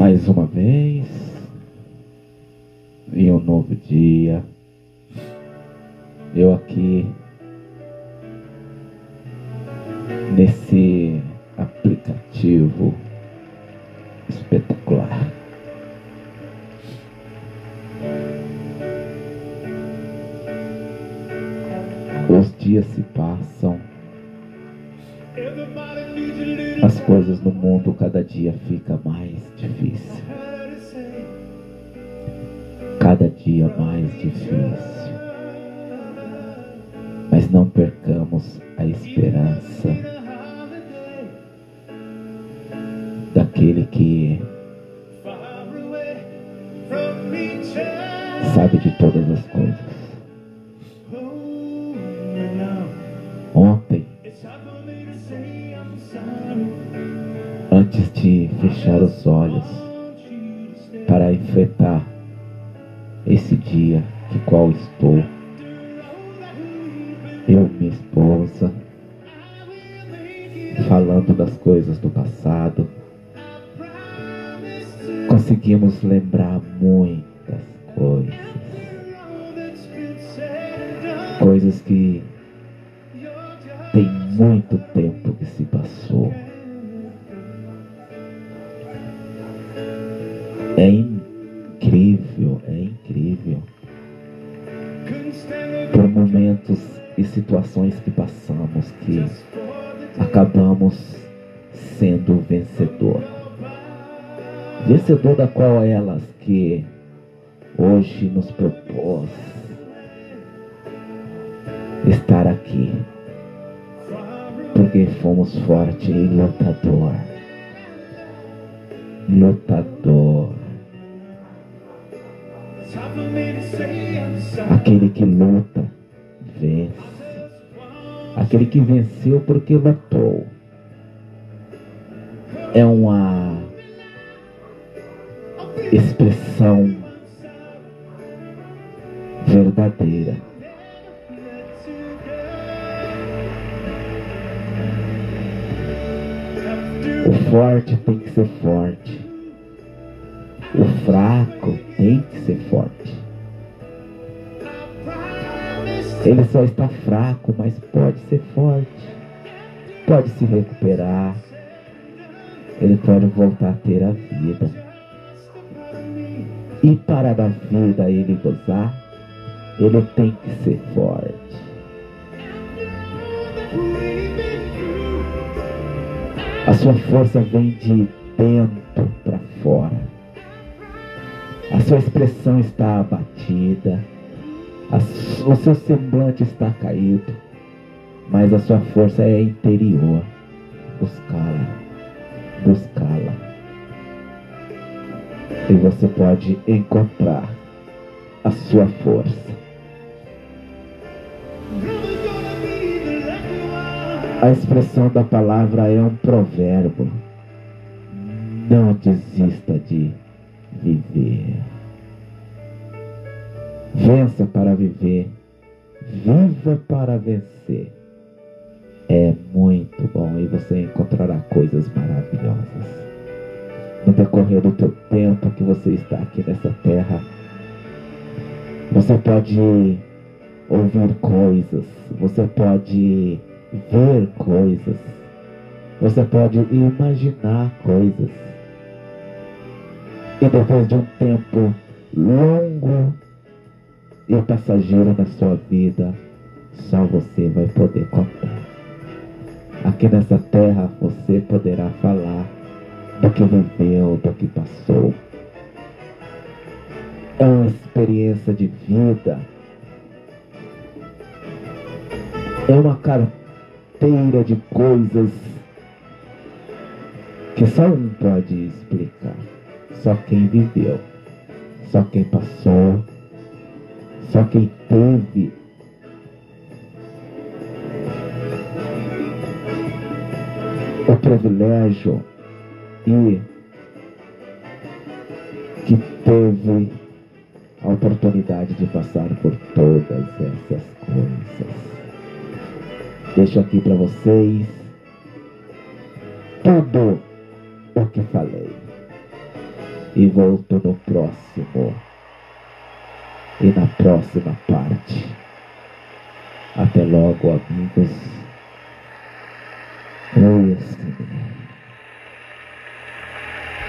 Mais uma vez, em um novo dia, eu aqui. Nesse aplicativo espetacular. Os dias se passam, as coisas no mundo cada dia fica mais difícil. Cada dia mais difícil. Mas não percamos a esperança daquele que sabe de todas as coisas. Antes de fechar os olhos para enfrentar esse dia que qual estou, eu e minha esposa, falando das coisas do passado, conseguimos lembrar muitas coisas. Coisas que tem muito tempo se passou. É incrível, é incrível. Por momentos e situações que passamos que acabamos sendo vencedor. Vencedor da qual elas que hoje nos propôs estar aqui. Porque fomos forte e lutador. Lutador. Aquele que luta, vence. Aquele que venceu porque lutou. É uma expressão verdadeira. Forte tem que ser forte. O fraco tem que ser forte. Ele só está fraco, mas pode ser forte. Pode se recuperar. Ele pode voltar a ter a vida. E para da vida ele gozar, ele tem que ser forte. Sua força vem de dentro para fora. A sua expressão está abatida. O seu semblante está caído. Mas a sua força é interior. Buscá-la. Buscá-la. E você pode encontrar a sua força. A expressão da palavra é um provérbio. Não desista de viver. Vença para viver. Viva para vencer. É muito bom e você encontrará coisas maravilhosas. No decorrer do teu tempo que você está aqui nessa terra, você pode ouvir coisas, você pode ver coisas, você pode imaginar coisas. E depois de um tempo longo e passageiro na sua vida, só você vai poder contar. Aqui nessa terra você poderá falar do que viveu, do que passou. É uma experiência de vida. É uma carteira de coisas que só um pode explicar. Só quem viveu, só quem passou, só quem teve o privilégio e que teve a oportunidade de passar por todas essas coisas. Deixo aqui para vocês tudo o que falei. E volto no próximo. E na próxima parte. Até logo, amigos. Oi, assim.